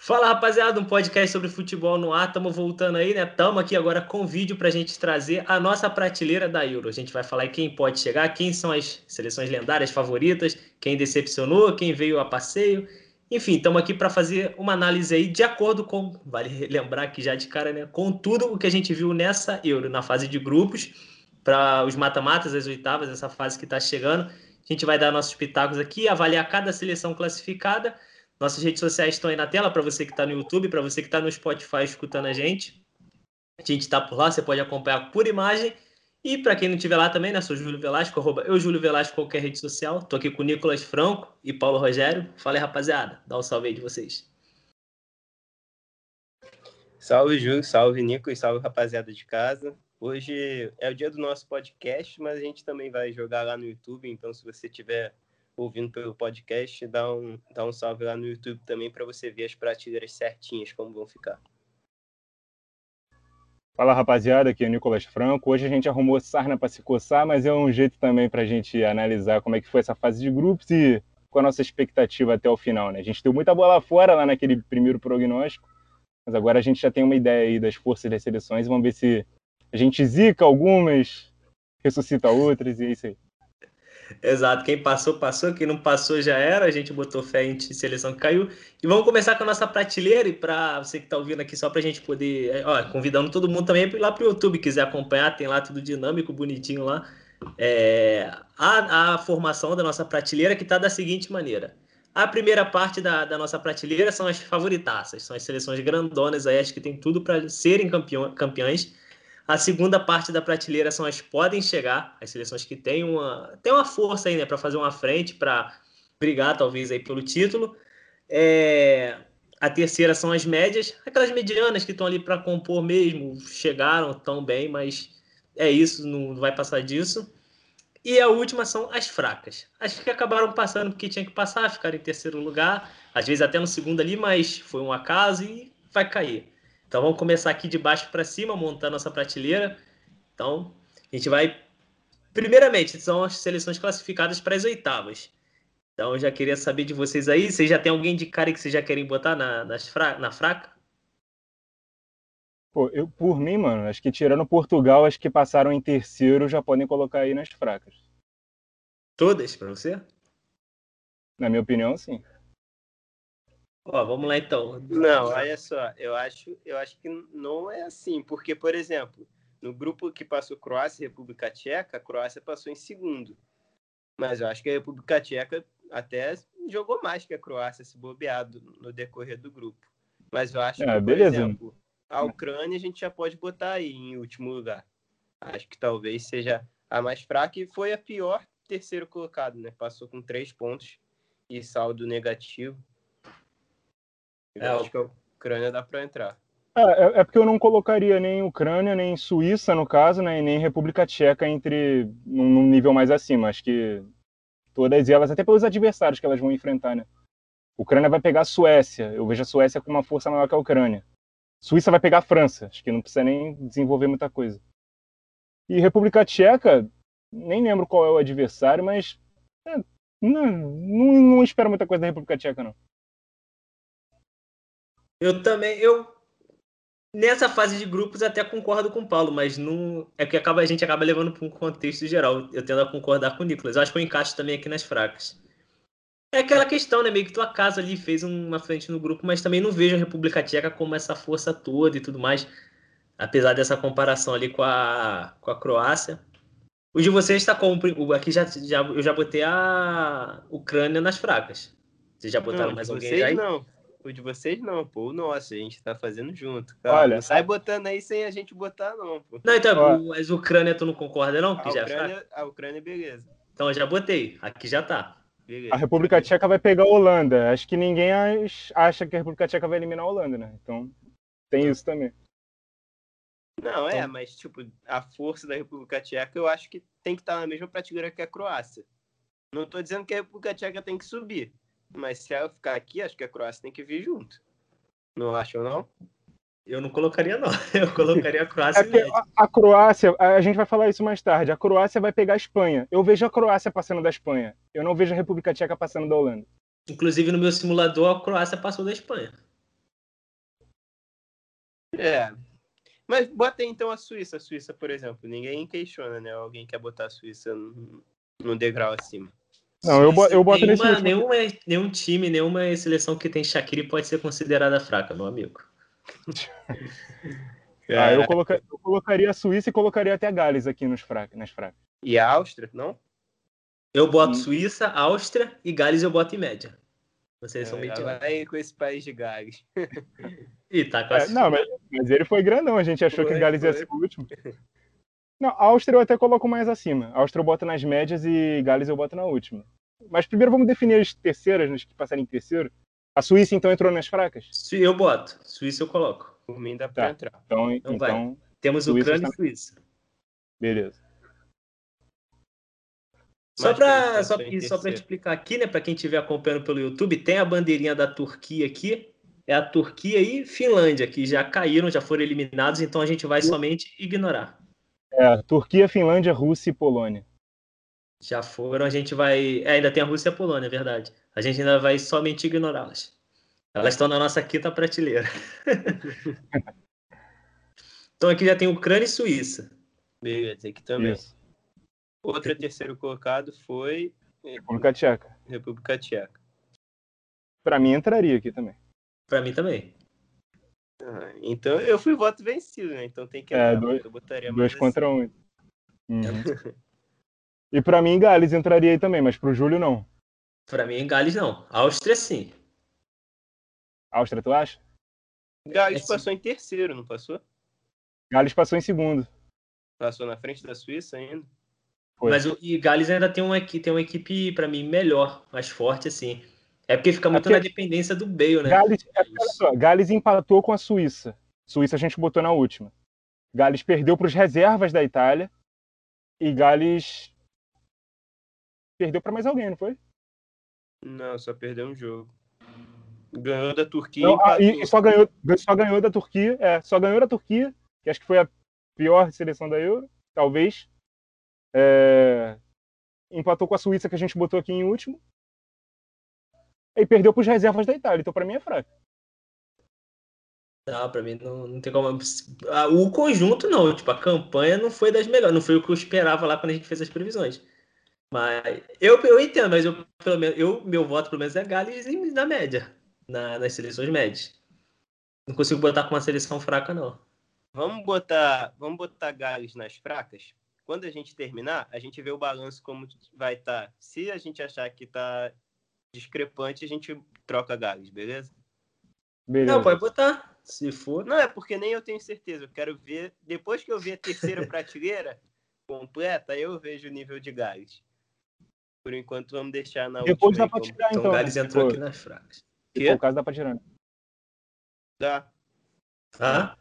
Fala rapaziada, um podcast sobre futebol no ar. Estamos voltando aí, né? Estamos aqui agora com vídeo para a gente trazer a nossa prateleira da Euro. A gente vai falar quem pode chegar, quem são as seleções lendárias favoritas, quem decepcionou, quem veio a passeio. Enfim, estamos aqui para fazer uma análise aí de acordo com, vale lembrar aqui já de cara, né? Com tudo o que a gente viu nessa Euro, na fase de grupos, para os mata-matas, as oitavas, essa fase que está chegando. A gente vai dar nossos pitacos aqui, avaliar cada seleção classificada nossas redes sociais estão aí na tela para você que está no YouTube, para você que está no Spotify escutando a gente. A gente está por lá, você pode acompanhar por imagem. E para quem não estiver lá também, né? Sou Júlio Velasco, arroba eu Júlio Velasco, qualquer rede social. Tô aqui com Nicolas Franco e Paulo Rogério. Fala aí, rapaziada. Dá um salve aí de vocês. Salve, Júlio. Salve, Nico. E salve, rapaziada de casa. Hoje é o dia do nosso podcast, mas a gente também vai jogar lá no YouTube. Então, se você tiver ouvindo pelo podcast, dá um, dá um salve lá no YouTube também para você ver as prateleiras certinhas como vão ficar. Fala rapaziada, aqui é o Nicolas Franco. Hoje a gente arrumou sarna para se coçar, mas é um jeito também para a gente analisar como é que foi essa fase de grupos e com a nossa expectativa até o final. Né? A gente deu muita bola fora lá naquele primeiro prognóstico, mas agora a gente já tem uma ideia aí das forças das seleções. Vamos ver se a gente zica algumas, ressuscita outras e é isso aí. Exato, quem passou, passou, quem não passou já era, a gente botou fé em seleção que caiu. E vamos começar com a nossa prateleira, e para você que está ouvindo aqui, só para a gente poder, é, ó, convidando todo mundo também lá para o YouTube, quiser acompanhar, tem lá tudo dinâmico, bonitinho lá. É, a, a formação da nossa prateleira que está da seguinte maneira. A primeira parte da, da nossa prateleira são as favoritaças, são as seleções grandonas aí, acho que tem tudo para serem campeões. A segunda parte da prateleira são as podem chegar, as seleções que têm uma, têm uma força aí, né, para fazer uma frente, para brigar talvez aí pelo título. É, a terceira são as médias, aquelas medianas que estão ali para compor mesmo, chegaram tão bem, mas é isso, não vai passar disso. E a última são as fracas. As que acabaram passando porque tinha que passar, ficaram em terceiro lugar, às vezes até no segundo ali, mas foi um acaso e vai cair. Então vamos começar aqui de baixo para cima, montando nossa prateleira. Então, a gente vai. Primeiramente, são as seleções classificadas para as oitavas. Então, eu já queria saber de vocês aí. Vocês já tem alguém de cara que vocês já querem botar na, nas fra... na fraca? Pô, eu, por mim, mano, acho que tirando Portugal, as que passaram em terceiro já podem colocar aí nas fracas. Todas, para você? Na minha opinião, sim. Ó, vamos lá então. Não, olha só, eu acho, eu acho que não é assim, porque, por exemplo, no grupo que passou Croácia e República Tcheca, a Croácia passou em segundo. Mas eu acho que a República Tcheca até jogou mais que a Croácia se bobeado no decorrer do grupo. Mas eu acho é, que, por beleza. exemplo, a Ucrânia a gente já pode botar aí em último lugar. Acho que talvez seja a mais fraca e foi a pior terceiro colocado, né? Passou com três pontos e saldo negativo. Eu é, acho que a Ucrânia dá para entrar. É, é, é, porque eu não colocaria nem Ucrânia, nem Suíça, no caso, né, e nem República Tcheca entre num nível mais acima. Acho que todas elas, até pelos adversários que elas vão enfrentar, né? Ucrânia vai pegar a Suécia. Eu vejo a Suécia com uma força maior que a Ucrânia. Suíça vai pegar a França. Acho que não precisa nem desenvolver muita coisa. E República Tcheca, nem lembro qual é o adversário, mas é, não, não, não espero muita coisa da República Tcheca, não. Eu também, eu nessa fase de grupos até concordo com o Paulo, mas não é que acaba a gente acaba levando para um contexto geral. Eu tendo a concordar com o Nicolas. Eu acho que eu encaixo também aqui nas fracas. É aquela questão, né? Meio que tua casa ali fez uma frente no grupo, mas também não vejo a República Tcheca como essa força toda e tudo mais. Apesar dessa comparação ali com a, com a Croácia. O de vocês está com. Aqui já, já, eu já botei a Ucrânia nas fracas. Vocês já botaram não, mais alguém vocês aí? Não. O de vocês não, pô. O nosso, a gente tá fazendo junto. Cara. Olha, não sai botando aí sem a gente botar, não, pô. Não, então, mas Ucrânia tu não concorda, não? Que a, já Ucrânia, a Ucrânia, beleza. Então eu já botei. Aqui já tá. Beleza. A República Tcheca vai pegar a Holanda. Acho que ninguém acha que a República Tcheca vai eliminar a Holanda, né? Então tem isso também. Não, é, então... mas tipo, a força da República Tcheca eu acho que tem que estar na mesma prateleira que a Croácia. Não tô dizendo que a República Tcheca tem que subir. Mas se ela ficar aqui, acho que a Croácia tem que vir junto. Não acham, não? Eu não colocaria, não. Eu colocaria a Croácia. É a, a, Croácia, a gente vai falar isso mais tarde. A Croácia vai pegar a Espanha. Eu vejo a Croácia passando da Espanha. Eu não vejo a República Tcheca passando da Holanda. Inclusive, no meu simulador, a Croácia passou da Espanha. É. Mas bota aí então a Suíça. A Suíça, por exemplo, ninguém questiona, né? Alguém quer botar a Suíça no, no degrau acima. Não, eu, eu boto nesse nenhuma, último. nenhuma, nenhum time, nenhuma seleção que tem Shaqiri pode ser considerada fraca, meu amigo. Ah, eu, coloca- eu colocaria a Suíça e colocaria até a Gales aqui nos fra- nas fracas. E a Áustria, não? Eu boto Sim. Suíça, Áustria e Gales eu boto em média. Uma seleção É, mediana. vai com esse país de Gales. Ih, tá É, não, mas, mas ele foi grandão, a gente achou que Foi, a Gales ia foi. ser o último. Não, a Áustria eu até coloco mais acima. A Áustria eu boto nas médias e Gales eu boto na última. Mas primeiro vamos definir as terceiras, as que passaram em terceiro. A Suíça então entrou nas fracas? Su- Eu boto. Suíça eu coloco. Por mim dá pra Tá. entrar. Então, Então vai. então Temos Suíça Ucrânia está- e Suíça. beleza. Só para só, e só pra explicar aqui, né, para quem estiver acompanhando pelo YouTube, tem a bandeirinha da Turquia aqui. É a Turquia e Finlândia, que já caíram, já foram eliminados, então a gente vai somente ignorar. É, Turquia, Finlândia, Rússia e Polônia. Já foram, a gente vai. é, ainda tem a Rússia e a Polônia, é verdade. A gente ainda vai somente ignorá-las. Elas estão na nossa quinta prateleira. então aqui já tem Ucrânia e Suíça. Beleza, aqui também. Isso. Outro terceiro colocado foi República Tcheca. República Tcheca. Pra mim entraria aqui também. Pra mim também. Ah, então eu fui voto vencido, né? Então tem que É, dois- eu botaria Dois mais contra um. Uhum. E pra mim Gales entraria aí também, mas pro Júlio não. Pra mim, Gales não. Áustria sim. Áustria, tu acha? assim. Gales É, sim. passou em terceiro, não passou? Gales passou em segundo. Passou na frente da Suíça ainda. Foi. Mas o e Gales ainda tem uma, tem uma equipe, pra mim, melhor, mais forte, assim. É porque fica muito porque- na dependência do Bale, né? Gales, é Gales empatou com a Suíça. Suíça a gente botou na última. Gales perdeu para os reservas da Itália. E Gales perdeu para mais alguém, não foi? Não, só perdeu um jogo. Ganhou da Turquia Não, ah, e, e só, ganhou, só ganhou da Turquia. É, só ganhou da Turquia, que acho que foi a pior seleção da Euro, talvez. É, empatou com a Suíça, que a gente botou aqui em último. E perdeu para os reservas da Itália. Então, para mim, é fraco. Não, pra mim não, não tem como. O conjunto não, tipo, a campanha não foi das melhores, não foi o que eu esperava lá quando a gente fez as previsões. Mas eu, eu entendo, mas eu, pelo menos, eu, meu voto pelo menos é Gales na média, na- nas seleções médias. Não consigo botar com uma seleção fraca, não. Vamos botar, vamos botar Gales nas fracas. Quando a gente terminar, a gente vê o balanço como vai estar. Se a gente achar que tá discrepante, a gente troca Gales, beleza? Beleza. Não, pode botar, se for. Não é porque nem eu tenho certeza. Eu quero ver depois que eu ver a terceira prateleira completa, eu vejo o nível de Gales. Por enquanto, vamos deixar na Depois última. dá pra aí como tirar, Então, então. Gales né? entrou Pô, aqui nas fracas. For o caso, dá pra tirar. né? Dá. Tá?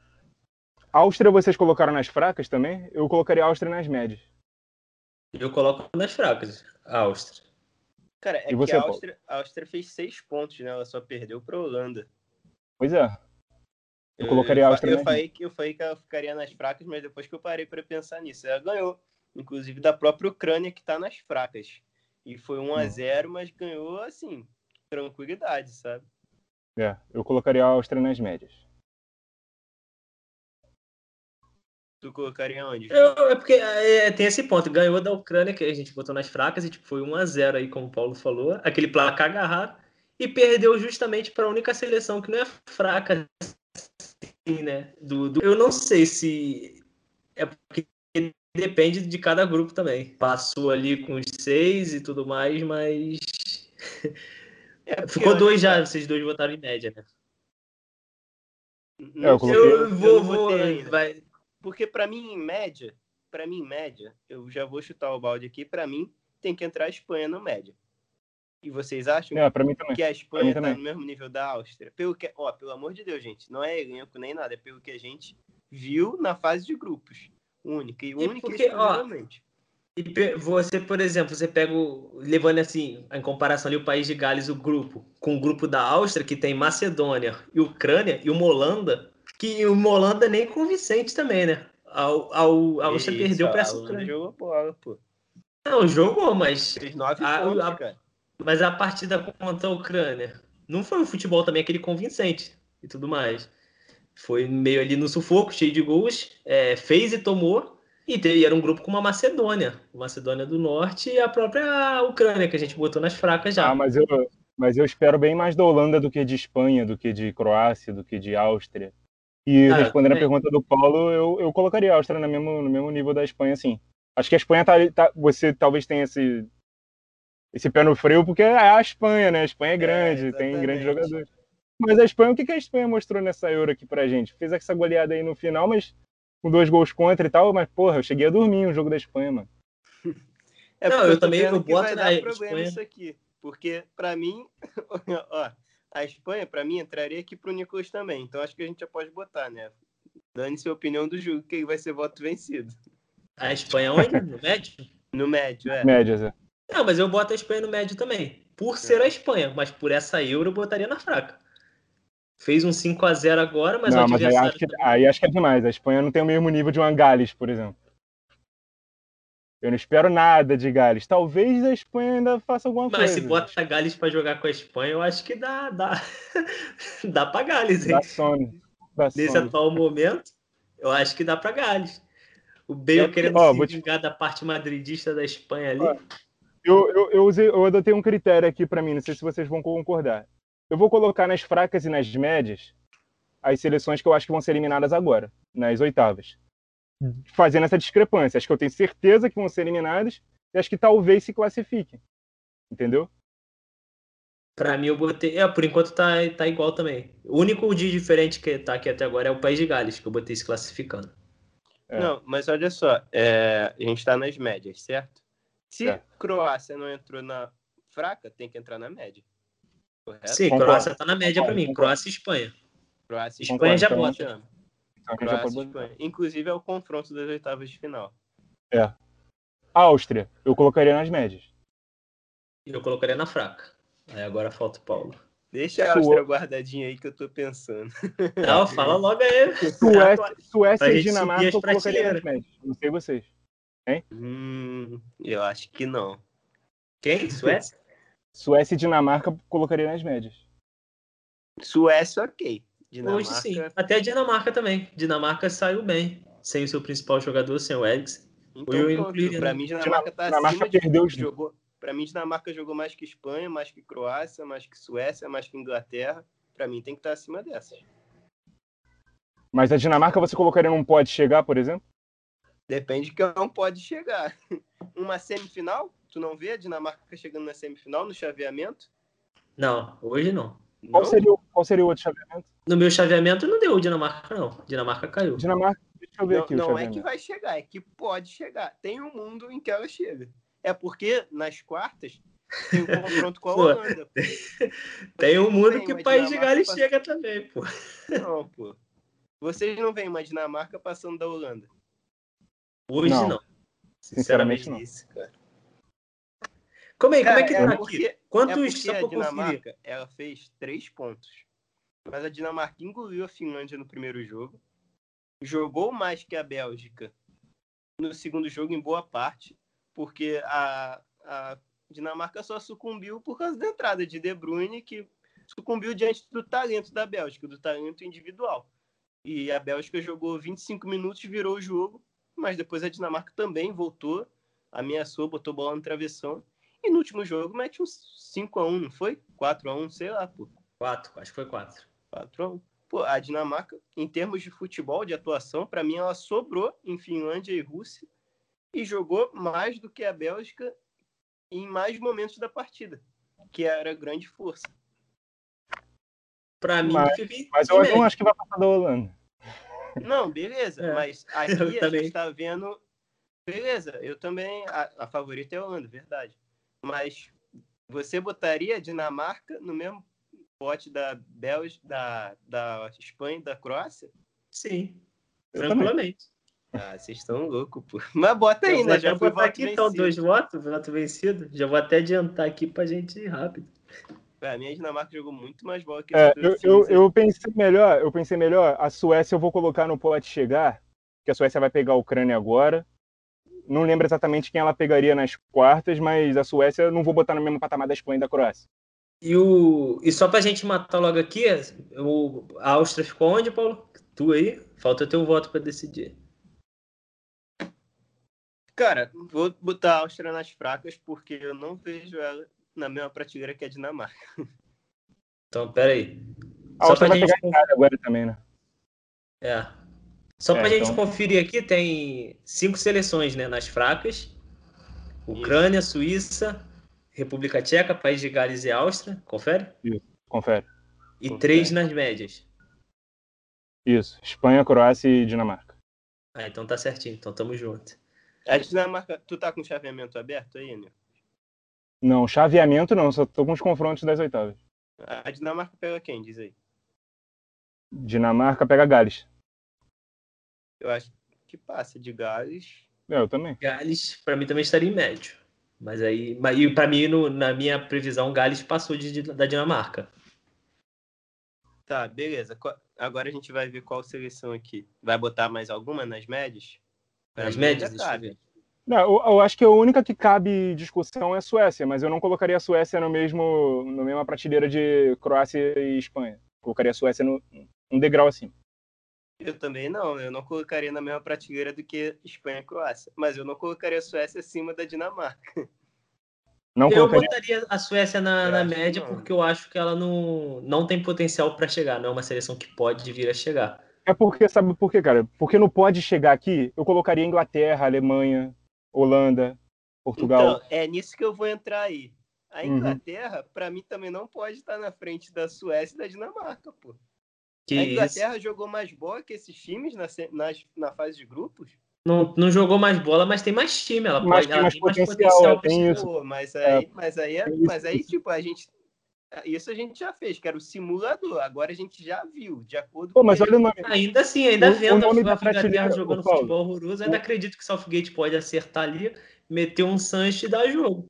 Áustria vocês colocaram nas fracas também? Eu colocaria a Áustria nas médias. Eu coloco nas fracas, a Áustria. Cara, é E você, que a? Áustria, a Áustria fez seis pontos, né? Ela só perdeu pra Holanda. Pois é. Eu colocaria a Áustria eu nas falei que Eu falei que ela ficaria nas fracas, mas depois que eu parei pra pensar nisso, ela ganhou. Inclusive da própria Ucrânia, que tá nas fracas. E foi 1 a Hum. 0 mas ganhou, assim, tranquilidade, sabe? É, eu colocaria a Áustria nas médias. Tu colocaria onde? Eu- é porque é, tem esse ponto, ganhou da Ucrânia, que a gente botou nas fracas, e tipo, foi 1 a 0 aí, como o Paulo falou, aquele placar agarrado, e perdeu justamente para a única seleção que não é fraca, assim, né? Do, do- Eu não sei se é porque depende de cada grupo também. Passou ali com os seis e tudo mais, mas É ficou dois já, vocês dois votaram em média, né? não É, eu coloquei- Eu vou, não vou, vai, Porque pra mim, em média, para mim, em média, eu já vou chutar o balde aqui, pra mim, tem que entrar a Espanha no média. E vocês acham É, pra mim também. que a Espanha tá também. no mesmo nível da Áustria? Pelo que, ó, pelo amor de Deus, gente, não é elenco nem nada, é pelo que a gente viu na fase de grupos. Única e única e porque, ó. E você, por exemplo, você pega, o, levando assim, em comparação ali o país de Gales, o grupo, com o grupo da Áustria, que tem Macedônia e Ucrânia, e uma Holanda, que uma Holanda nem convincente também, né? A, a, a Áustria Isso, perdeu para a essa Ucrânia. jogou bola, pô. Não, jogou, mas, Fez nove A- pontos, a- cara. mas a partida contra a Ucrânia não foi um futebol também aquele convincente e tudo mais. Foi meio ali no sufoco, cheio de gols, é, fez e tomou. E, teve, era um grupo com uma Macedônia, Macedônia do Norte e a própria Ucrânia, que a gente botou nas fracas já. Ah, mas eu, mas eu espero bem mais da Holanda do que de Espanha, do que de Croácia, do que de Áustria. E ah, respondendo a pergunta do Paulo, eu, eu colocaria a Áustria no mesmo, no mesmo nível da Espanha, sim. Acho que a Espanha tá, tá, Você talvez tenha esse, esse pé no freio, porque é a Espanha, né? A Espanha é grande, é, tem grandes jogadores. Mas a Espanha, o que, que a Espanha mostrou nessa Euro aqui pra gente? Fez essa goleada aí no final, mas com dois gols contra e tal, mas porra, eu cheguei a dormir no jogo da Espanha, mano. É não, eu, eu também eu boto na Espanha. isso aqui, porque para mim, ó, a Espanha para mim entraria aqui pro Nicolas também. Então acho que a gente já pode botar, né? Dane sua opinião do jogo, quem vai ser voto vencido. A Espanha onde? No médio? No médio, é. Médio, é. Não, mas eu boto a Espanha no médio também. Por ser é. a Espanha, mas por essa Euro eu botaria na fraca. Fez um 5 a 0 agora, mas não, o adversário... Mas aí acho, que, aí acho que é demais. A Espanha não tem o mesmo nível de uma Gales, por exemplo. Eu não espero nada de Gales. Talvez a Espanha ainda faça alguma mas coisa. Mas se bota a Gales para jogar com a Espanha, eu acho que dá, dá, dá para Gales, hein? Dá sono. Dá Nesse sono. atual momento, eu acho que dá para Gales. O Bale é, querendo ó, se vingar te... da parte madridista da Espanha ali. Ó, eu, eu, eu, usei, eu adotei um critério aqui para mim, não sei se vocês vão concordar. Eu vou colocar nas fracas e nas médias as seleções que eu acho que vão ser eliminadas agora, nas oitavas. Fazendo essa discrepância. Acho que eu tenho certeza que vão ser eliminadas e acho que talvez se classifiquem. Entendeu? Pra mim, eu botei. É, por enquanto tá, tá igual também. O único dia diferente que tá aqui até agora é o País de Gales, que eu botei se classificando. É. Não, mas olha só, é, a gente tá nas médias, certo? Se é. Croácia não entrou na fraca, tem que entrar na média. Correto? Sim, Concordo. Croácia tá na média para mim. Croácia e Espanha. Croácia e Espanha já bota. Croácia Espanha. Inclusive é o confronto das oitavas de final. É. Áustria, eu colocaria nas médias. Eu colocaria na fraca. Aí agora falta o Paulo. Deixa a Áustria guardadinha aí que eu tô pensando. Não, fala logo aí. Suécia, Suécia e Dinamarca eu colocaria nas médias. Não sei vocês. Hein? Hum, eu acho que não. Quem? Suécia? Suécia e Dinamarca colocaria nas médias. Suécia, ok. Dinamarca... Hoje sim. Até a Dinamarca também. Dinamarca saiu bem. Sem o seu principal jogador, sem o Eriksen. Então, eu pra mim, Dinamarca tá Dinamarca acima perdeu de... jogou. Pra mim, Dinamarca jogou mais que Espanha, mais que Croácia, mais que Suécia, mais que Inglaterra. Pra mim, tem que estar tá acima dessas. Mas a Dinamarca você colocaria não pode chegar, por exemplo? Depende de que não pode chegar. Uma semifinal? Tu não vê a Dinamarca chegando na semifinal no chaveamento? Não, hoje não. Qual? Seria, o, qual seria o outro chaveamento? No meu chaveamento não deu Dinamarca, não. Dinamarca caiu. Dinamarca, deixa eu ver não, aqui. Não é que vai chegar, é que pode chegar. Tem um mundo em que ela chega. É porque nas quartas tem um confronto com a Holanda. tem um mundo que o País de Gales chega também, pô. Não, pô. Vocês não veem uma Dinamarca passando da Holanda? Hoje não. não. Sinceramente, Sinceramente não. Isso, cara. Como é, Cara, como é que tá é aqui? Quantos é a Dinamarca, ela fez três pontos. Mas a Dinamarca engoliu a Finlândia no primeiro jogo. Jogou mais que a Bélgica no segundo jogo, em boa parte, porque a, a Dinamarca só sucumbiu por causa da entrada de De Bruyne, que sucumbiu diante do talento da Bélgica, do talento individual. E a Bélgica jogou 25 minutos, virou o jogo, mas depois a Dinamarca também voltou, ameaçou, botou bola no travessão e no último jogo mete uns 5x1, não foi? 4x1, sei lá, pô. 4, acho que foi 4. 4x1. Pô, a Dinamarca, em termos de futebol, de atuação, para mim ela sobrou em Finlândia e Rússia e jogou mais do que a Bélgica em mais momentos da partida, que era grande força. Para mim, mas, mas eu não acho que vai passar da Holanda. Não, beleza, é, mas aqui a também. gente tá vendo. Beleza, eu também. A, a favorita é a Holanda, verdade. Mas você botaria a Dinamarca no mesmo pote da Bélgica, da, da Espanha e da Croácia? Sim, tranquilamente. Ah, vocês estão loucos, pô. Mas bota aí, né? Já vou botar aqui então dois votos, voto vencido. Já vou até adiantar aqui pra gente ir rápido. Pra mim, a Dinamarca jogou muito mais bola que é, eu, eu, eu, pensei melhor, eu pensei melhor, a Suécia eu vou colocar no pote chegar, que a Suécia vai pegar a Ucrânia agora não lembro exatamente quem ela pegaria nas quartas, mas a Suécia eu não vou botar no mesmo patamar da Espanha e da Croácia. E, o... e só pra gente matar logo aqui, o... a Áustria ficou onde, Paulo? Tu aí? Falta teu voto para decidir. Cara, vou botar a Áustria nas fracas porque eu não vejo ela na mesma prateleira que a Dinamarca. Então, peraí. A Só Áustria pra vai gente. pegar Itália agora também, né? É. Só É, pra gente então- conferir aqui, tem cinco seleções, né? Nas fracas. Ucrânia, Suíça, República Tcheca, País de Gales e Áustria. Confere? Confere. E Confere. três nas médias. Isso. Espanha, Croácia e Dinamarca. Ah, então tá certinho. Então tamo junto. A Dinamarca, tu tá com o chaveamento aberto aí, né? Não, chaveamento não, só tô com os confrontos das oitavas. A Dinamarca pega quem, diz aí? Dinamarca pega Gales. Eu acho que passa de Gales. É, eu também. Gales, pra mim, também estaria em médio. Mas aí. Mas, e pra mim, no- na minha previsão, Gales passou de, de- da Dinamarca. Tá, beleza. Agora a gente vai ver qual seleção aqui. Vai botar mais alguma nas médias? Pra Nas médias, cabe. ver. Não, eu, eu acho que a única que cabe discussão é a Suécia, mas eu não colocaria a Suécia no mesmo, na mesma prateleira de Croácia e Espanha. Colocaria a Suécia no um degrau acima. Eu também não. Eu não colocaria na mesma prateleira do que Espanha e Croácia. Mas eu não colocaria a Suécia acima da Dinamarca. Não Eu colocaria. botaria a Suécia na, na média não. porque eu acho que ela não, não tem potencial pra chegar. Não é uma seleção que pode vir a chegar. É porque, sabe por quê, cara? Porque não pode chegar aqui, eu colocaria Inglaterra, Alemanha, Holanda, Portugal. Então, é nisso que eu vou entrar aí. A Uhum. Inglaterra, pra mim, também não pode estar na frente da Suécia e da Dinamarca, pô. Que a isso. Inglaterra jogou mais bola que esses times na, nas- na fase de grupos? Não, não jogou mais bola, mas tem mais time. Ela Mas pode, tem mais tem mais potencial, potencial é, isso. Mas aí, mas aí, é- isso, mas aí isso. tipo, a gente. Isso a gente já fez, que era o simulador. Agora a gente já viu, de acordo Pô, com. mas ele. olha o nome. Ainda assim, ainda O- o vendo nome a Inglaterra jogando Paulo. futebol horroroso, ainda acredito que o Southgate pode acertar ali, meter um Sancho e dar jogo.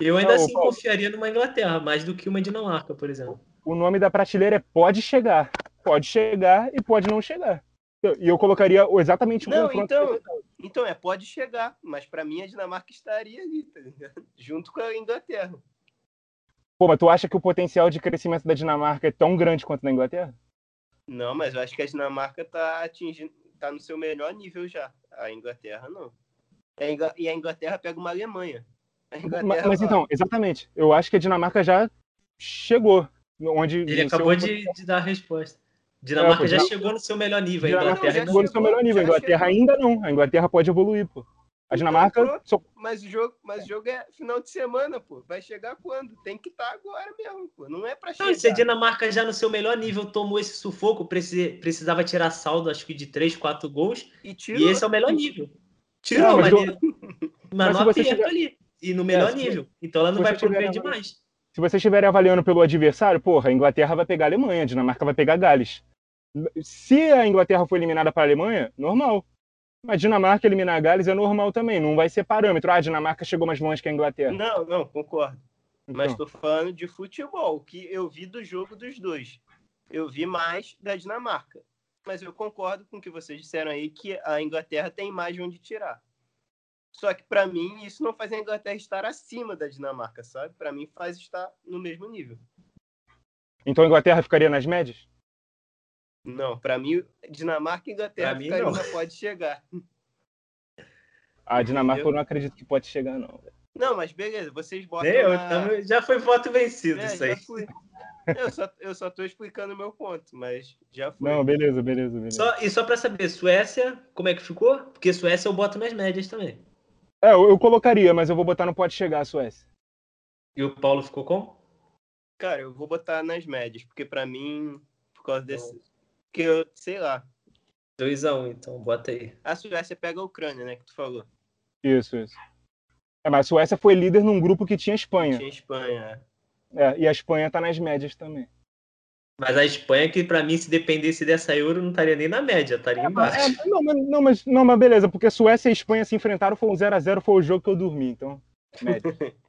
Eu ainda Não, assim Paulo. confiaria numa Inglaterra, mais do que uma Dinamarca, por exemplo. O nome da prateleira é pode chegar. Pode chegar e pode não chegar. E eu colocaria exatamente o Não, confronto. então, então é, pode chegar, mas pra mim a Dinamarca estaria ali, tá ligado? Junto com a Inglaterra. Pô, mas tu acha que o potencial de crescimento da Dinamarca é tão grande quanto da Inglaterra? Não, mas eu acho que a Dinamarca tá atingindo, tá no seu melhor nível já. A Inglaterra não. E a Inglaterra pega uma Alemanha. A Mas, mas então, exatamente. Eu acho que a Dinamarca já chegou. Onde Ele acabou de, de dar a resposta. Dinamarca pô, já Dinamarca- chegou no seu melhor nível. A Dinamarca Inglaterra já ainda chegou no seu melhor nível. A Inglaterra chegou. ainda não. A Inglaterra pode evoluir, pô. A Então, Dinamarca. pronto. só- Mas o jogo, mas o jogo é final de semana, pô. Vai chegar quando? Tem que estar agora mesmo, pô. Não é pra Não, chegar. e se a Dinamarca já no seu melhor nível tomou esse sufoco, preci- precisava tirar saldo, acho que de 3, 4 gols, E e tirou. esse é o melhor nível. Tirou, Não, mas mas, eu- mas, mas no aperto tiver- ali. E no melhor se- nível. Então ela não vai progredir mais. Se vocês estiverem avaliando pelo adversário, porra, a Inglaterra vai pegar a Alemanha, a Dinamarca vai pegar Gales. Se a Inglaterra for eliminada para a Alemanha, normal. Mas a Dinamarca eliminar a Gales é normal também, não vai ser parâmetro. Ah, a Dinamarca chegou mais longe que a Inglaterra. Não, não, concordo. Mas Então, tô falando de futebol, que eu vi do jogo dos dois. Eu vi mais da Dinamarca. Mas eu concordo com o que vocês disseram aí, que a Inglaterra tem mais de onde tirar. Só que pra mim, isso não faz a Inglaterra estar acima da Dinamarca, sabe? Pra mim, faz estar no mesmo nível. então a Inglaterra ficaria nas médias? Não, pra mim, Dinamarca e Inglaterra Pra mim, não. pode chegar. A Dinamarca Entendeu? eu não acredito que pode chegar, não. Não, mas beleza, vocês botam eu, na... já foi voto vencido É, isso aí. fui. Eu só, eu só tô explicando o meu ponto, mas já foi. Não, beleza, beleza, beleza. Só, e só pra saber, Suécia, como é que ficou? Porque Suécia eu boto nas médias também. É, eu, eu colocaria, mas eu vou botar no pode chegar a Suécia. E o Paulo ficou como? Cara, eu vou botar nas médias, porque pra mim, por causa desse. Que eu, sei lá, 2x1, então bota aí. a Suécia pega a Ucrânia, né? Que tu falou. Isso, isso. É, mas a Suécia foi líder num grupo que tinha Espanha. Tinha Espanha. É, e a Espanha tá nas médias também. Mas a Espanha, que pra mim, se dependesse dessa Euro, não estaria nem na média, estaria embaixo. É, não, mas, não, mas, não, mas beleza, porque Suécia e Espanha se enfrentaram, foi um 0x0, foi o jogo que eu dormi, então. Média.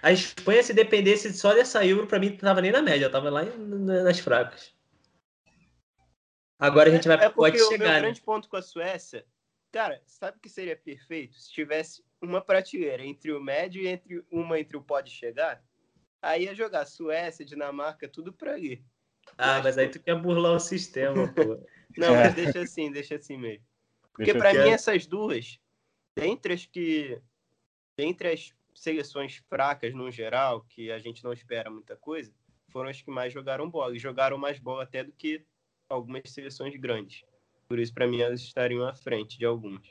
A Espanha, se dependesse só dessa Euro, pra mim, não tava nem na média, tava lá nas fracas. Agora a gente vai é porque pode o meu chegar, né? grande ponto com a Suécia, cara, sabe o que seria perfeito? Se tivesse uma prateleira entre o médio e entre uma entre o pode chegar, aí ia jogar Suécia, Dinamarca, tudo pra ali. Ah, mas aí tu quer burlar o sistema, pô. Não, mas deixa assim, deixa assim mesmo. Porque pra eu- mim essas duas, dentre as que. Dentre as seleções fracas no geral, que a gente não espera muita coisa, foram as que mais jogaram bola. E jogaram mais bola até do que algumas seleções grandes. Por isso, pra mim, elas estariam à frente de algumas.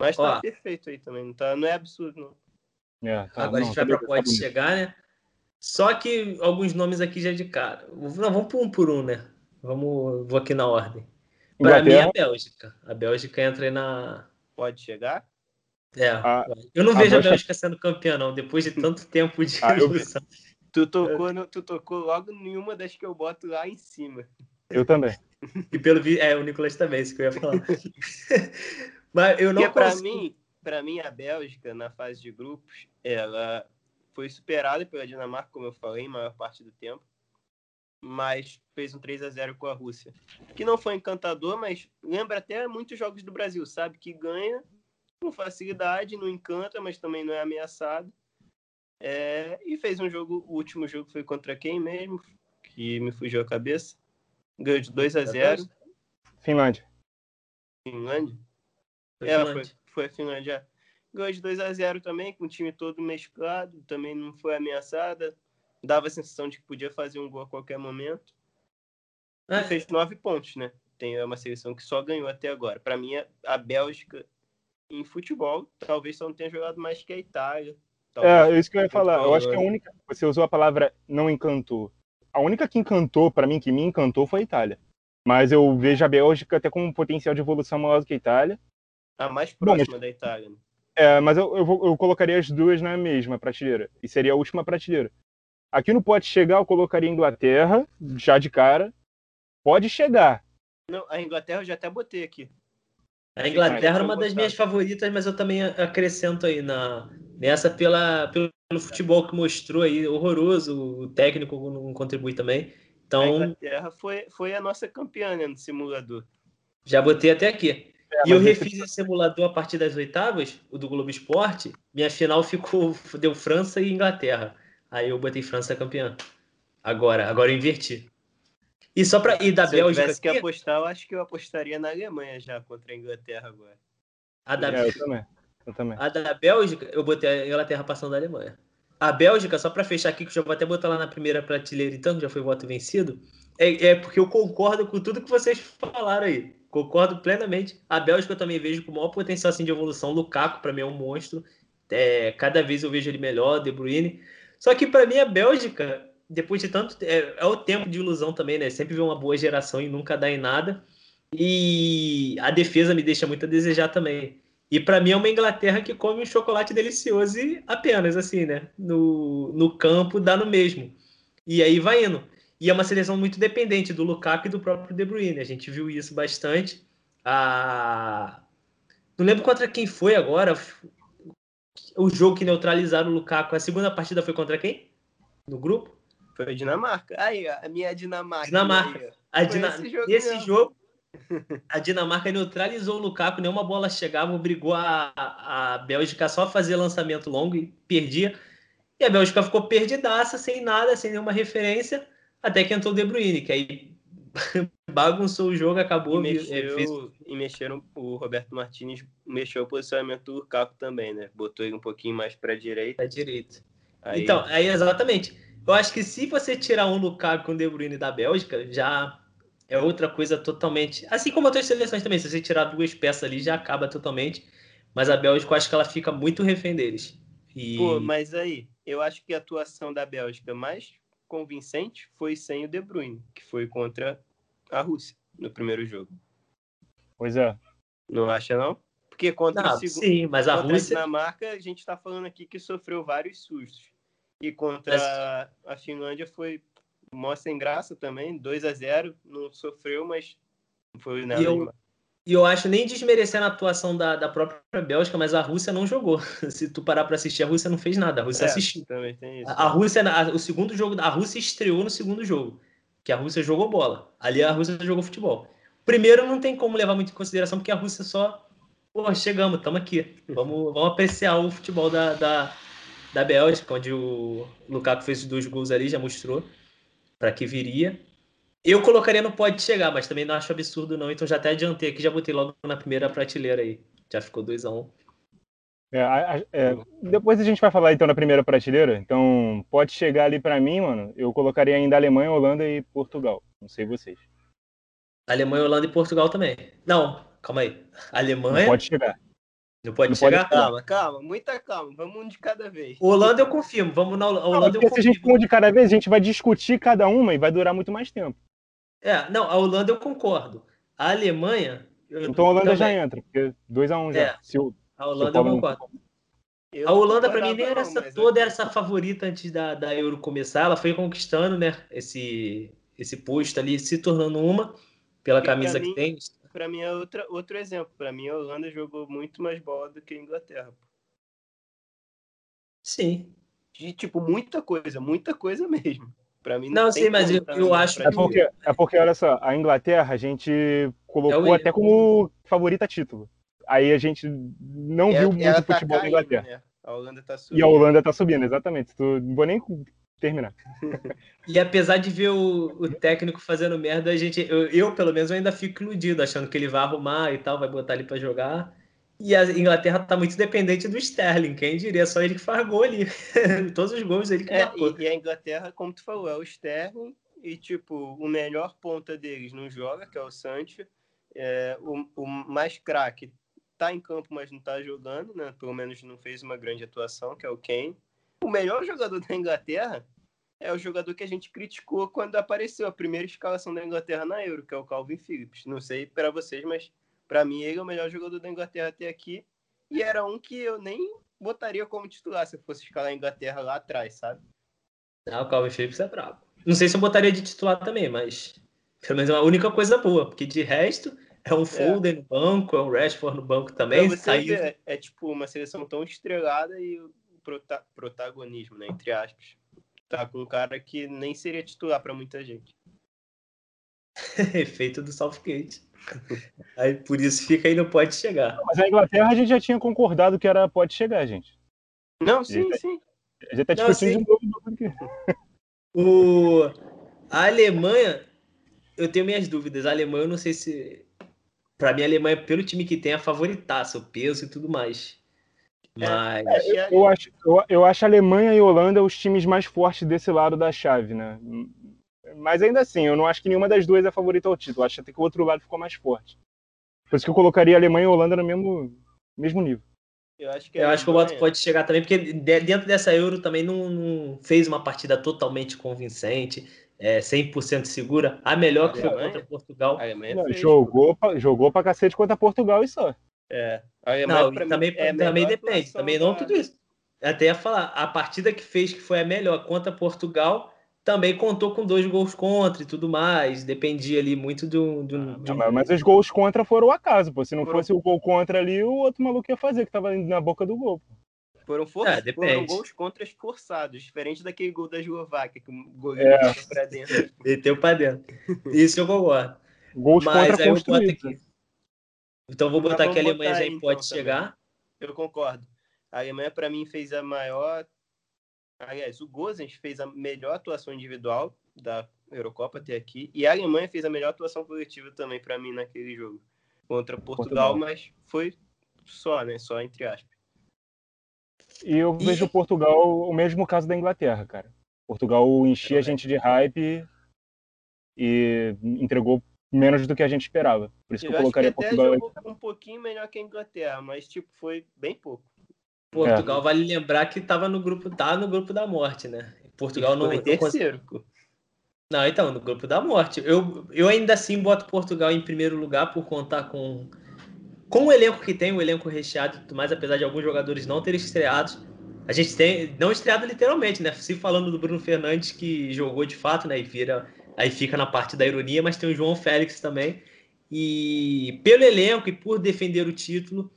Mas tá Ó. perfeito aí também, não, tá, não é absurdo, não. É, tá, Agora a não, gente tá vai pra beleza, pode tá chegar, né? Só que alguns nomes aqui já de cara. Não, vamos por um por um, né? Vamos, vou aqui na ordem. Pra mim, é a Bélgica. A Bélgica entra aí na. Pode chegar? É, A- eu não a vejo a Bélgica- Bélgica sendo campeã, não, depois de tanto tempo de Ah, evolução. Tu tocou, no- tu tocou logo em uma das que eu boto lá em cima. eu também. E pelo vi... É, o Nicolas também, isso que eu ia falar. Mas eu não Porque pra consigo- mim, para mim a Bélgica na fase de grupos, ela foi superada pela Dinamarca, como eu falei, em maior parte do tempo, mas fez um 3 a 0 com a Rússia, que não foi encantador, mas lembra até muitos jogos do Brasil, sabe que ganha com facilidade, não encanta, mas também não é ameaçado. É, e fez um jogo, o último jogo foi contra quem mesmo? Que me fugiu a cabeça. Ganhou de 2 a 0 Finlândia. Finlândia. Foi É, Finlândia. foi, foi a Finlândia. Ganhou de 2 a 0 também, com o time todo mesclado, também não foi ameaçada. Dava a sensação de que podia fazer um gol a qualquer momento. E É, fez nove pontos, né? Tem é uma seleção que só ganhou até agora. Para mim, a- a Bélgica em futebol talvez só não tenha jogado mais que a Itália. É, é isso que eu ia falar. Eu acho que a única. Você usou a palavra não encantou. A única que encantou, pra mim, que me encantou foi a Itália. Mas eu vejo a Bélgica até com um potencial de evolução maior do que a Itália. A mais Bom, mas- próxima da Itália. né? É, mas eu, eu, vou- eu colocaria as duas na mesma prateleira. E seria a última prateleira. Aqui no Pode Chegar, eu colocaria a Inglaterra, já de cara. Pode chegar. Não, a Inglaterra eu já até botei aqui. A Inglaterra era uma das minhas favoritas, mas eu também acrescento aí na, nessa pela, pelo, futebol que mostrou aí, horroroso, o técnico não contribui também. A Então, Inglaterra foi, foi a nossa campeã né, no simulador. já botei até aqui. É, e eu esse- refiz esse simulador a partir das oitavas, o do Globo Esporte. Minha final ficou, deu França e Inglaterra. Aí eu botei França campeã. Agora, agora eu inverti. E só para e da Se eu Bélgica tivesse que aqui, apostar, eu acho que eu apostaria na Alemanha já contra a Inglaterra agora. a da É, eu também. Eu também. A da Bélgica, eu botei a Inglaterra passando da Alemanha. A Bélgica, só para fechar aqui, que eu já vou até botar lá na primeira prateleira, então, que já foi voto vencido, é, é porque eu concordo com tudo que vocês falaram aí. Concordo plenamente. A Bélgica eu também vejo com o maior potencial assim, de evolução. Lukaku, para mim, é um monstro. É, cada vez eu vejo ele melhor, De Bruyne. Só que, para mim, a Bélgica, depois de tanto. É, é o tempo de ilusão também, né? Sempre vê uma boa geração e nunca dá em nada. E a defesa me deixa muito a desejar também. E para mim é uma Inglaterra que come um chocolate delicioso e apenas assim, né? No, no campo dá no mesmo. E aí vai indo. E é uma seleção muito dependente do Lukaku e do próprio De Bruyne. A gente viu isso bastante. A... Não lembro contra quem foi agora. O jogo que neutralizaram o Lukaku. A segunda partida foi contra quem? No grupo? Foi a Dinamarca. Aí, ó, a minha Dinamarca. Dinamarca. Aí. A Dina... esse jogo jogo, a Dinamarca neutralizou o Lukaku, nenhuma bola chegava, obrigou a, a Bélgica só a fazer lançamento longo e perdia. E a Bélgica ficou perdidaça, sem nada, sem nenhuma referência, até que entrou o De Bruyne, que aí bagunçou o jogo, E, acabou. é, mexeu, fez- e mexeram, o Roberto Martinez mexeu o posicionamento do Lukaku também, né? Botou ele um pouquinho mais pra direita. da direita. Aí, Então, aí exatamente. Eu acho que se você tirar um Lukaku com o De Bruyne da Bélgica, já é outra coisa totalmente. Assim como outras seleções também, se você tirar duas peças ali, já acaba totalmente. Mas a Bélgica, eu acho que ela fica muito refém deles. E... Pô, mas aí, eu acho que a atuação da Bélgica mais convincente foi sem o De Bruyne, que foi contra a Rússia no primeiro jogo. Pois é. Não acha, não? Porque contra Não, o segundo. sim, mas a Rússia. a Dinamarca, a gente tá falando aqui que sofreu vários sustos. E contra Mas- a, a Finlândia foi mó sem graça também, 2 a 0 Não sofreu, mas não foi nada E eu- demais. E eu acho nem desmerecendo a atuação da, da própria Bélgica, mas a Rússia não jogou. Se tu parar pra assistir, a Rússia não fez nada. A Rússia É, assistiu. Também tem isso. A a Rússia, a- o segundo jogo, a Rússia estreou no segundo jogo, que a Rússia jogou bola. Ali a Rússia jogou futebol. Primeiro não tem como levar muito em consideração, porque a Rússia só, pô, chegamos, estamos aqui. Vamos, vamos apreciar o futebol da, da, da Bélgica, onde o Lukaku fez os dois gols ali, já mostrou para que viria. Eu colocaria no pode chegar, mas também não acho absurdo não, então já até adiantei aqui, já botei logo na primeira prateleira aí. Já ficou 2x1. Um. É, é, depois a gente vai falar então na primeira prateleira. Então, pode chegar ali para mim, mano. Eu colocaria ainda Alemanha, Holanda e Portugal. Não sei vocês. Alemanha, Holanda e Portugal também. Não, calma aí. Alemanha. Não pode chegar. Não pode não chegar? Pode... Calma, calma, muita calma. Vamos um de cada vez. Holanda eu confirmo. Vamos na Holanda não, eu confirmo. Se a gente for um de cada vez, a gente vai discutir cada uma e vai durar muito mais tempo. É, não, a Holanda eu concordo. A Alemanha. então a Holanda também. já entra, porque 2x1 um já. É, o, a Holanda eu concordo. Eu a Holanda, para mim, nem era essa, toda era essa favorita antes da, da Euro começar. Ela foi conquistando, né? Esse, esse posto ali, se tornando uma, pela camisa que tem para mim é outra, outro exemplo. Para mim, a Holanda jogou muito mais bola do que a Inglaterra. Sim. De, tipo, muita coisa, muita coisa mesmo. Para mim não, não sim, mas eu, eu acho é porque, é porque, olha só, a Inglaterra a gente colocou é até como favorita título. Aí a gente não é, viu muito tá futebol da Inglaterra. Né? A Holanda tá subindo. E a Holanda tá subindo, exatamente. Não vou nem terminar. e apesar de ver o, o, técnico fazendo merda, a gente, eu, eu, pelo menos, eu ainda fico iludido, achando que ele vai arrumar e tal, vai botar ali para jogar. E a Inglaterra tá muito dependente do Sterling, quem diria, só ele que faz gol ali. Todos os gols ele que é, e, e, a Inglaterra, como tu falou, é o Sterling e, tipo, o melhor ponta deles não joga, que é o Sancho. É, o, o mais craque tá em campo, mas não tá jogando, né? Pelo menos não fez uma grande atuação, que é o Kane o melhor jogador da Inglaterra é o jogador que a gente criticou quando apareceu a primeira escalação da Inglaterra na Euro, que é o Calvin Phillips. Não sei para vocês, mas para mim ele é o melhor jogador da Inglaterra até aqui. E era um que eu nem botaria como titular se eu fosse escalar a Inglaterra lá atrás, sabe? Ah, o Calvin Phillips é brabo. Não sei se eu botaria de titular também, mas pelo menos é a única coisa boa, porque de resto é um Foden é. no banco, é um Rashford no banco também. Você é, é tipo uma seleção tão estrelada e prota protagonismo, né? Entre aspas. Tá com um cara que nem seria titular para muita gente. Efeito do Southgate. Aí por isso fica aí, não pode chegar. Mas a Inglaterra a gente já tinha concordado que era pode chegar, gente. Não, sim, a sim. A gente tá discutindo de novo aqui. O... A Alemanha, eu tenho minhas dúvidas. A Alemanha, eu não sei se. Pra mim, a Alemanha, pelo time que tem, é a favoritaça, o peso e tudo mais. É, Mas... É, eu, acho, eu, eu acho Alemanha e Holanda os times mais fortes desse lado da chave, né? Mas ainda assim, eu não acho que nenhuma das duas é favorita ao título. Acho até que o outro lado ficou mais forte. Por isso que eu colocaria Alemanha e Holanda no mesmo, mesmo nível. Eu acho que, eu acho que o Boto pode chegar também, porque dentro dessa Euro também não, não fez uma partida totalmente convincente, é, 100% segura. A melhor que foi contra Portugal. Não, jogou, pra, jogou pra cacete contra Portugal e só. É. Não, também, é também depende, também não tudo isso. Até ia falar, a partida que fez que foi a melhor contra Portugal também contou com dois gols contra e tudo mais. Dependia ali muito do. do, ah, do... Mas, mas, os gols contra foram o acaso, pô. Se não foram... fosse o gol contra ali, o outro maluco ia fazer, que tava na boca do gol. Pô. Foram, for... é, foram gols contra forçados, diferente daquele gol da Eslováquia, que o goleiro é. meteu pra dentro. Meteu pra dentro. Isso eu concordo. Gols mas contra construídos. Então vou botar que a Alemanha já então, pode chegar. Eu concordo. A Alemanha, para mim, fez a maior. Aliás, o Gozens fez a melhor atuação individual da Eurocopa até aqui. E a Alemanha fez a melhor atuação coletiva também, para mim, naquele jogo. Contra Portugal, Portugal, mas foi só, né? Só entre aspas. E eu e... vejo Portugal o mesmo caso da Inglaterra, cara. Portugal enchia a gente de hype e entregou menos do que a gente esperava. Por isso eu que eu colocaria que Portugal. um pouquinho melhor que a Inglaterra, mas tipo foi bem pouco. Portugal é. vale lembrar que estava no grupo, tá no grupo da morte, né? Portugal não em terceiro. Não, então, no grupo da morte. Eu, eu ainda assim boto Portugal em primeiro lugar por contar com com o elenco que tem, o elenco recheado e tudo mais, apesar de alguns jogadores não terem estreado. A gente tem, não estreado literalmente, né? Se falando do Bruno Fernandes, que jogou de fato, né? E vira aí fica na parte da ironia, mas tem o João Félix também. E pelo elenco e por defender o título,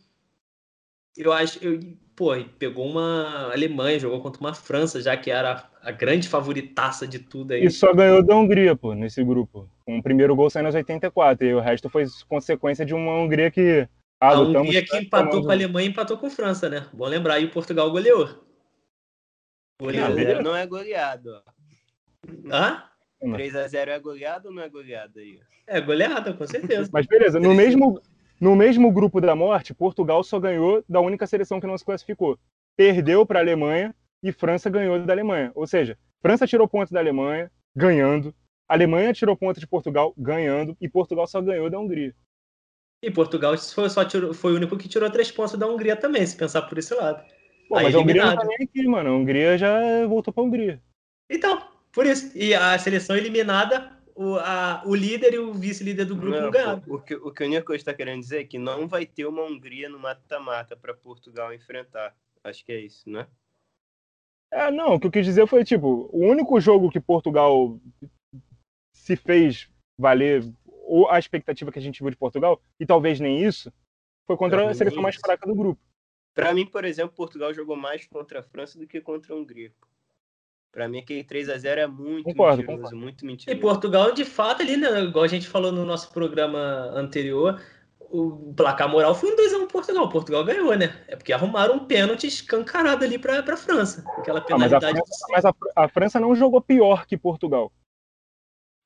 eu acho. Eu, pô, pegou uma Alemanha, jogou contra uma França, já que era a grande favoritaça de tudo aí. E só ganhou da Hungria, pô, nesse grupo. Um primeiro gol saindo aos 84, e o resto foi consequência de uma Hungria que. Ah, a Hungria que empatou com a Alemanha e empatou com a França, né? Bom lembrar, e o Portugal goleou. goleou. Não, não é goleado, ó. Hã? 3x0 é goleada ou não é goleada aí? É goleada, com certeza. Mas beleza, no mesmo, no mesmo grupo da morte, Portugal só ganhou da única seleção que não se classificou. Perdeu para a Alemanha e França ganhou da Alemanha. Ou seja, França tirou pontos da Alemanha, ganhando. A Alemanha tirou pontos de Portugal, ganhando. E Portugal só ganhou da Hungria. E Portugal foi, só tirou, foi o único que tirou três pontos da Hungria também, se pensar por esse lado. Pô, mas a Hungria não tá nem aqui, mano. A Hungria já voltou pra Hungria. Então, por isso. E a seleção eliminada, o, a, o líder e o vice-líder do grupo não, ganharam. O que, o que o Nico está querendo dizer é que não vai ter uma Hungria no mata-mata para Portugal enfrentar. Acho que é isso, né? É, não, o que eu quis dizer foi, tipo, o único jogo que Portugal se fez valer ou a expectativa que a gente viu de Portugal, e talvez nem isso, foi contra a seleção mais fraca do grupo. Para mim, por exemplo, Portugal jogou mais contra a França do que contra a Hungria. Para mim, aquele 3 a 0 é muito concordo, mentiroso, concordo. muito mentiroso. E Portugal, de fato, ali, né, igual a gente falou no nosso programa anterior, o placar moral foi um 2x1 Portugal. Portugal ganhou, né? É porque arrumaram um pênalti escancarado ali para a França. Aquela penalidade. Ah, mas, a França, mas a, a França não jogou pior que Portugal.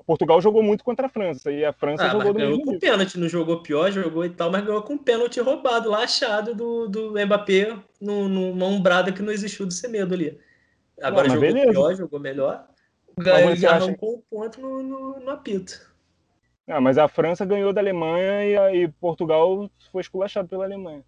Portugal jogou muito contra a França e a França ah, jogou do ganhou com pênalti, não jogou pior, jogou e tal, mas ganhou com pênalti roubado lá, achado do, do Mbappé numa umbrada que não existiu do Semedo ali. Agora jogou beleza. pior, jogou melhor. Ganhou acha... com o ponto no, no, no, apito. Ah, mas a França ganhou da Alemanha e, a, e Portugal foi esculachado pela Alemanha.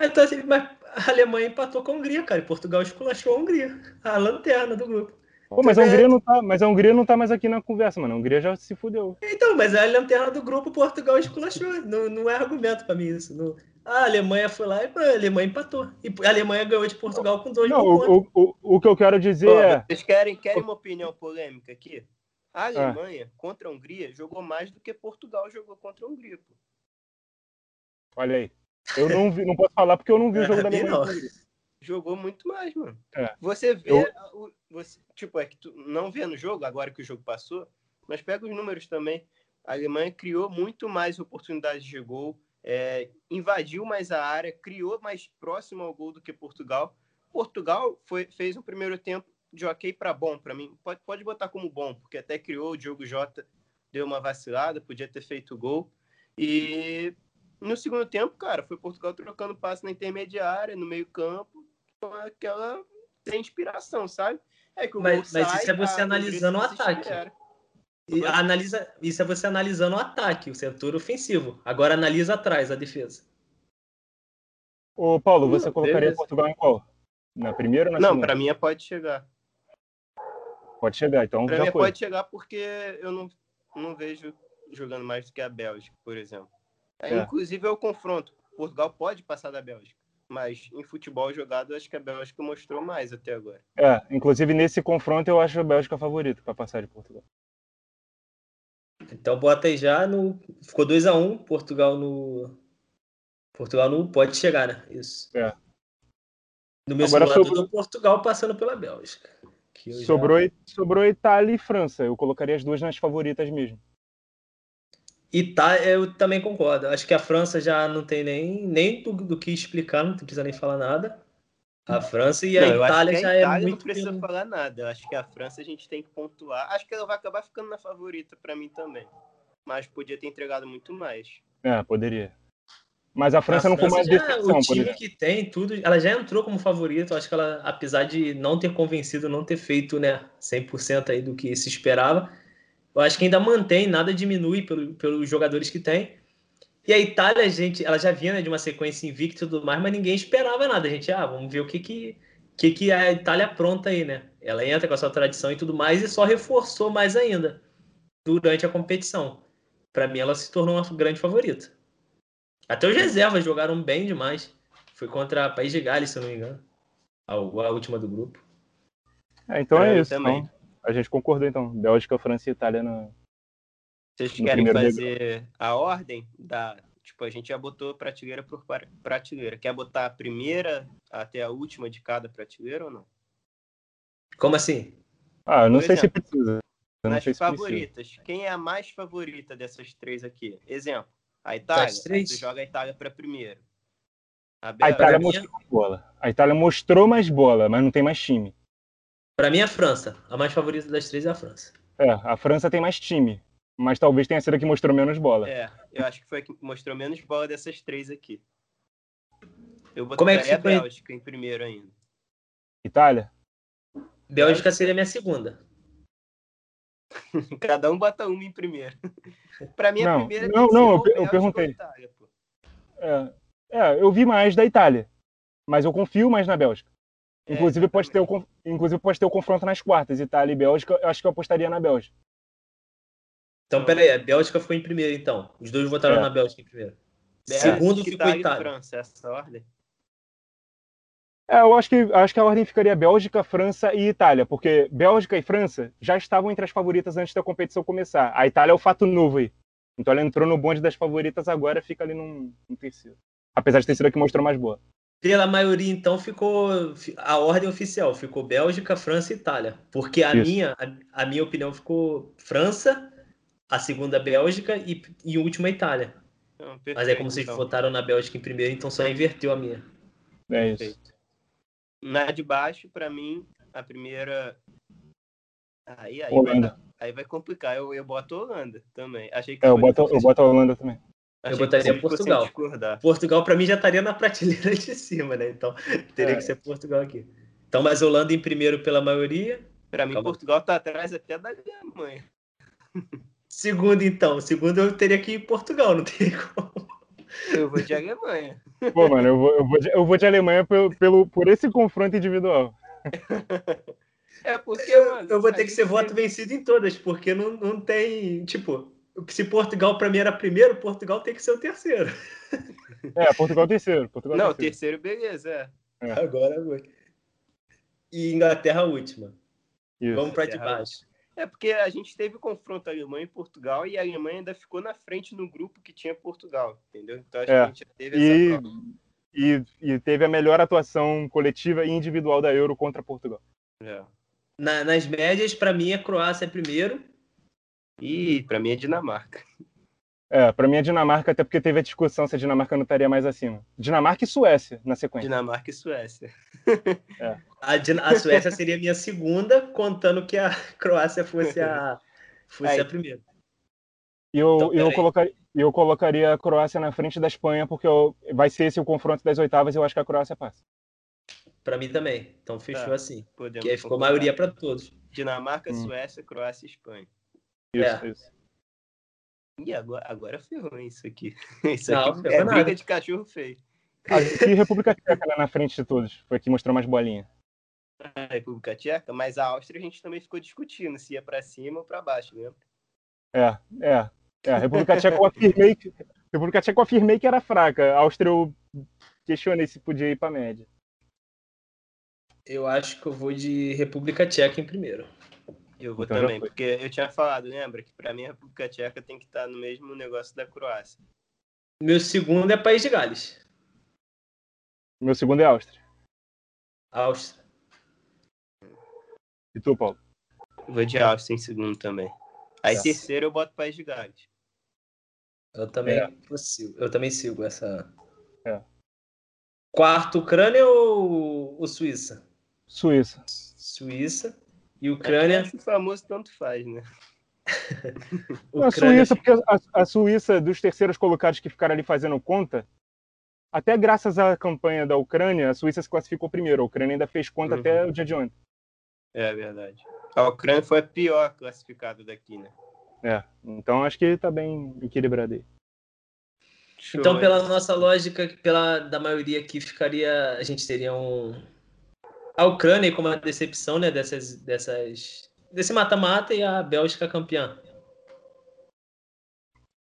Então, assim, mas a Alemanha empatou com a Hungria, cara, e Portugal esculachou a Hungria, a lanterna do grupo. Pô, mas a, Hungria não tá, mas a Hungria não tá mais aqui na conversa, mano. A Hungria já se fudeu. Então, mas é a lanterna do grupo Portugal esculachou. Não, não é argumento pra mim isso. Não... A Alemanha foi lá e a Alemanha empatou. E a Alemanha ganhou de Portugal com dois Não, o, o, o, que eu quero dizer é. Vocês querem, querem uma opinião polêmica aqui? A ah. Alemanha ah. contra a Hungria jogou mais do que Portugal jogou contra a Hungria. Pô. Olha aí. Eu não, vi, não posso falar porque eu não vi o jogo da Alemanha jogou muito mais, mano. É. Você vê, eu... você, tipo, é que tu não vê no jogo, agora que o jogo passou, mas pega os números também. A Alemanha criou muito mais oportunidades de gol, é, invadiu mais a área, criou mais próximo ao gol do que Portugal. Portugal foi, fez um primeiro tempo de ok para bom, para mim. Pode, pode botar como bom, porque até criou o Diogo Jota, deu uma vacilada, podia ter feito gol. E no segundo tempo, cara, foi Portugal trocando passe na intermediária, no meio-campo, com aquela inspiração, sabe? É que o mas, mas sai, isso é você analisando o ataque. E analisa, isso é você analisando o ataque, o setor ofensivo. Agora analisa atrás a defesa. Ô, Paulo, você colocaria beleza. Portugal em qual? Na primeira ou na Não, segunda? para mim é pode chegar. Pode chegar, então pra já mim é foi. pode chegar porque eu não, não vejo jogando mais do que a Bélgica, por exemplo. É. Inclusive é o confronto. Portugal pode passar da Bélgica mas em futebol jogado acho que a Bélgica mostrou mais até agora. É, inclusive nesse confronto eu acho a Bélgica favorita para passar de Portugal. Então bota aí já no ficou 2 a 1 um, Portugal no Portugal não pode chegar, né? Isso. É. No meu Agora lado sobrou... do Portugal passando pela Bélgica. sobrou, já... sobrou Itália e França. Eu colocaria as duas nas favoritas mesmo. Itália, eu também concordo. Acho que a França já não tem nem, nem do, do que explicar, não precisa nem falar nada. A França e a não, Itália a já é Itália é muito. Não precisa falar nada. Eu acho que a França a gente tem que pontuar. Acho que ela vai acabar ficando na favorita para mim também. Mas podia ter entregado muito mais. É, poderia. Mas a França a não foi mais decepção, O time que tem, tudo. Ela já entrou como favorita. Acho que ela, apesar de não ter convencido, não ter feito né, 100% aí do que se esperava, eu acho que ainda mantém, nada diminui pelo, pelos jogadores que tem. E a Itália, a gente, ela já vinha né, de uma sequência invicta e tudo mais, mas ninguém esperava nada. A gente, ah, vamos ver o que que, que, que a Itália pronta aí, né? Ela entra com a sua tradição e tudo mais e só reforçou mais ainda durante a competição. Para mim, ela se tornou uma grande favorita. Até os reservas jogaram bem demais. Foi contra a País de Gales, se eu não me engano. A, a última do grupo. É, então é, é isso. Também. Então a gente concordou então. Bélgica, França e Itália no. Vocês querem fazer a ordem da. Tipo, a gente já botou prateleira por prateleira. Quer botar a primeira até a última de cada prateleira ou não? Como assim? Ah, eu não por sei exemplo, se precisa. Eu nas favoritas, precisa. quem é a mais favorita dessas três aqui? Exemplo, a Itália. Você joga a Itália para primeiro. A, a Itália mostrou mais bola. A Itália mostrou mais bola, mas não tem mais time. Para mim, a França. A mais favorita das três é a França. É, a França tem mais time, mas talvez tenha sido a que mostrou menos bola. É, eu acho que foi a que mostrou menos bola dessas três aqui. Eu Como é que botaria a? Bélgica em primeiro ainda. Itália? Bélgica seria minha segunda. Cada um bota uma em primeiro. pra mim, a Não, primeira não, não, eu eu perguntei. Itália. É, é, eu vi mais da Itália, mas eu confio mais na Bélgica. É, Inclusive, pode ter, o, inclusive pode ter o confronto nas quartas, Itália e Bélgica. Eu acho que eu apostaria na Bélgica. Então, peraí, a Bélgica ficou em primeiro, então. Os dois votaram É. na Bélgica em primeiro. Bélgica, Segundo ficou Itália e Itália. França, essa ordem. É, eu acho que, acho que a ordem ficaria Bélgica, França e Itália, porque Bélgica e França já estavam entre as favoritas antes da competição começar. A Itália é o fato novo aí. Então ela entrou no bonde das favoritas agora, fica ali num, num terceiro. Apesar de ter sido a que mostrou mais boa. Pela maioria, então, ficou a ordem oficial. Ficou Bélgica, França e Itália. Porque a Isso. minha, a, a minha opinião ficou França, a segunda Bélgica e, e a última Itália. Então, Mas é perfeito, como vocês então. votaram na Bélgica em primeiro, então só inverteu a minha. É isso. Perfeito. Na de baixo, pra mim, a primeira. Aí, aí, vai, Holanda. dar- aí vai complicar. Eu, eu boto Holanda também. Achei que É, eu boto, eu boto a Holanda também. achei Eu botaria Portugal. Portugal, pra mim, já estaria na prateleira de cima, né? Então, teria É. que ser Portugal aqui. Então, mas Holanda em primeiro pela maioria. Pra mim, Calma. Portugal tá atrás até da Alemanha. Segundo, então. Segundo, eu teria que ir Portugal, não tem como. Eu vou de Alemanha. Pô, mano, eu vou, eu vou, de, eu vou de Alemanha pelo, pelo, por esse confronto individual. É porque, Eu, mano, eu vou ter que ser voto teve- vencido em todas, porque não, não tem. Tipo, se Portugal pra mim era primeiro, Portugal tem que ser o terceiro. É, Portugal terceiro. Portugal Não, terceiro. terceiro, beleza, é. Agora foi. E Inglaterra última. Isso. Vamos pra de baixo. É porque a gente teve o confronto Alemanha e Portugal e a Alemanha ainda ficou na frente no grupo que tinha Portugal, entendeu? Então acho É. que a gente já teve E, essa prova. e, e teve a melhor atuação coletiva e individual da Euro contra Portugal. É. Na- nas médias, pra mim, a Croácia é primeiro. E pra mim é Dinamarca. É, pra mim a Dinamarca, até porque teve a discussão se a Dinamarca não estaria mais acima. Dinamarca e Suécia na sequência. Dinamarca e Suécia. A, Din- a Suécia seria a minha segunda, contando que a Croácia fosse a, fosse Aí. a primeira. E eu, Então, eu, eu colocaria a Croácia na frente da Espanha, porque eu- vai ser esse o confronto das oitavas e eu acho que a Croácia passa. Pra mim também. Então fechou Tá. assim. Podemos Que aí ficou maioria pra todos. Dinamarca, Hum. Suécia, Croácia e Espanha. Isso, É. isso. E agora, agora ferrou isso aqui. Isso Não, aqui é nada. briga de cachorro feio. Aqui, República Tcheca lá na frente de todos. Foi que mostrou mais bolinha. A República Tcheca, mas a Áustria a gente também ficou discutindo se ia pra cima ou pra baixo, né? É, é. É, a República Tcheca eu afirmei que, República Tcheca eu afirmei que era fraca. A Áustria eu questionei se podia ir pra média. Eu acho que eu vou de República Tcheca em primeiro. Eu vou Então também, porque eu tinha falado, lembra? Que pra mim a República Tcheca tem que estar no mesmo negócio da Croácia. Meu segundo é País de Gales. Meu segundo é Áustria. Áustria. E tu, Paulo? Eu vou de Áustria em segundo também. Aí Tá. terceiro eu boto País de Gales. Eu também É. sigo. Eu também sigo essa. É. Quarto, Ucrânia ou, ou Suíça? Suíça. Suíça. E Eu Ucrânia. acho famoso tanto faz, né? A Suíça, porque a, a Suíça, dos terceiros colocados que ficaram ali fazendo conta, até graças à campanha da Ucrânia, a Suíça se classificou primeiro. A Ucrânia ainda fez conta Uhum. até o dia de ontem. É verdade. A Ucrânia foi a pior classificada daqui, né? É, então acho que tá bem equilibrado aí. Show, Então, pela nossa lógica, pela da maioria aqui, ficaria. A gente teria um. A Ucrânia como a decepção, né? Dessas. dessas desse mata-mata e a Bélgica campeã.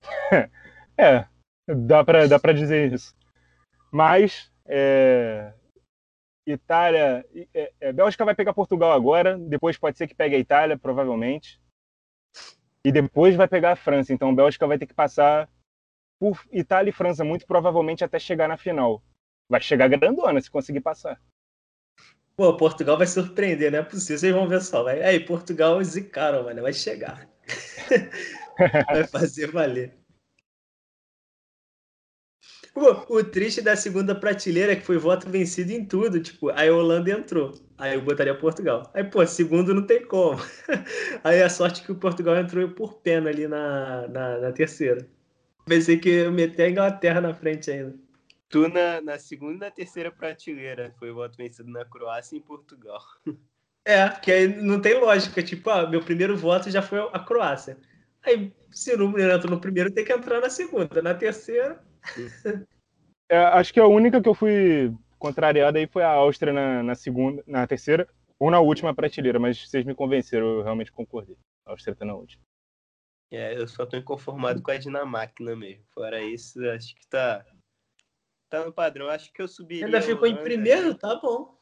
É, dá pra, dá pra dizer isso. Mas, é, Itália. É, é, Bélgica vai pegar Portugal agora, depois pode ser que pegue a Itália, provavelmente. E depois vai pegar a França. Então, Bélgica vai ter que passar por Itália e França, muito provavelmente até chegar na final. Vai chegar grandona se conseguir passar. Pô, Portugal vai surpreender, não é possível. Vocês vão ver só. Vai... Aí, Portugal zicaram, mano. Vai chegar. vai fazer valer. o triste da segunda prateleira é que foi voto vencido em tudo. Tipo, aí a Holanda entrou. Aí eu botaria Portugal. Aí, pô, segundo não tem como. Aí a sorte que o Portugal entrou por pena ali na, na, na terceira. Pensei que eu meter a Inglaterra na frente ainda. Tu na, na segunda e na terceira prateleira foi voto vencido na Croácia e em Portugal. É, que aí não tem lógica. Tipo, ah, meu primeiro voto já foi a Croácia. Aí, se não entra no primeiro, tem que entrar na segunda. Na terceira. É, acho que a única que eu fui contrariado aí foi a Áustria na, na, segunda, na terceira ou na última prateleira, mas vocês me convenceram, eu realmente concordei. A Áustria tá na última. É, eu só tô inconformado com a Dinamarca mesmo. Fora isso, acho que tá tá no padrão. Acho que eu subiria. Ainda ficou em primeiro, tá bom.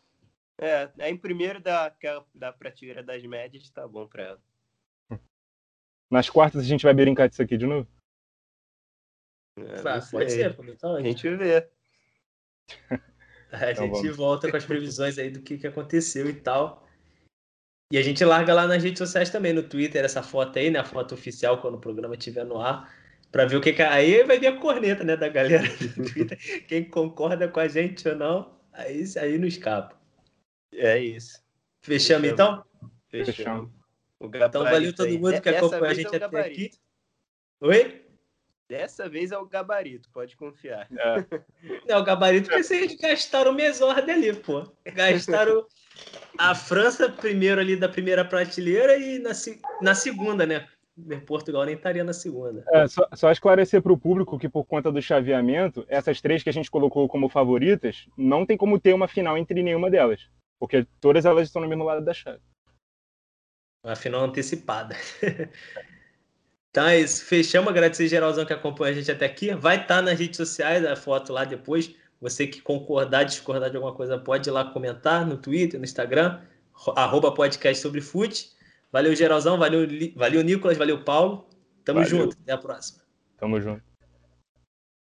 É, é em primeiro da, da prateleira das médias, tá bom pra ela. Nas quartas a gente vai brincar disso aqui de novo? É, pode ser, então, a gente vê. a então, gente vamos. volta com as previsões aí do que, que aconteceu e tal. E a gente larga lá nas redes sociais também, no Twitter, essa foto aí, né? A foto oficial quando o programa estiver no ar. Pra ver o que, que. Aí vai vir a corneta, né, da galera do Twitter. Quem concorda com a gente ou não, aí, aí não escapa. É isso. Fechamos, Fechamos. então? Fechamos. Então valeu todo mundo que acompanhou a gente é até aqui. Oi? Dessa vez é o gabarito, pode confiar. É, é o gabarito que vocês gastaram o Mesord ali, pô. Gastaram a França primeiro ali da primeira prateleira e na, na segunda, né? Portugal nem estaria na segunda. É, só, só esclarecer para o público que, por conta do chaveamento, essas três que a gente colocou como favoritas, não tem como ter uma final entre nenhuma delas. Porque todas elas estão no mesmo lado da chave. Uma final antecipada. então é isso. Fechamos. Agradecer geralzão que acompanha a gente até aqui. Vai estar tá nas redes sociais a foto lá depois. Você que concordar, discordar de alguma coisa, pode ir lá comentar no Twitter, no Instagram, arroba podcast sobre fute. Valeu, geralzão. Valeu, valeu, Nicolas. Valeu, Paulo. Tamo valeu. junto. Até a próxima. Tamo junto.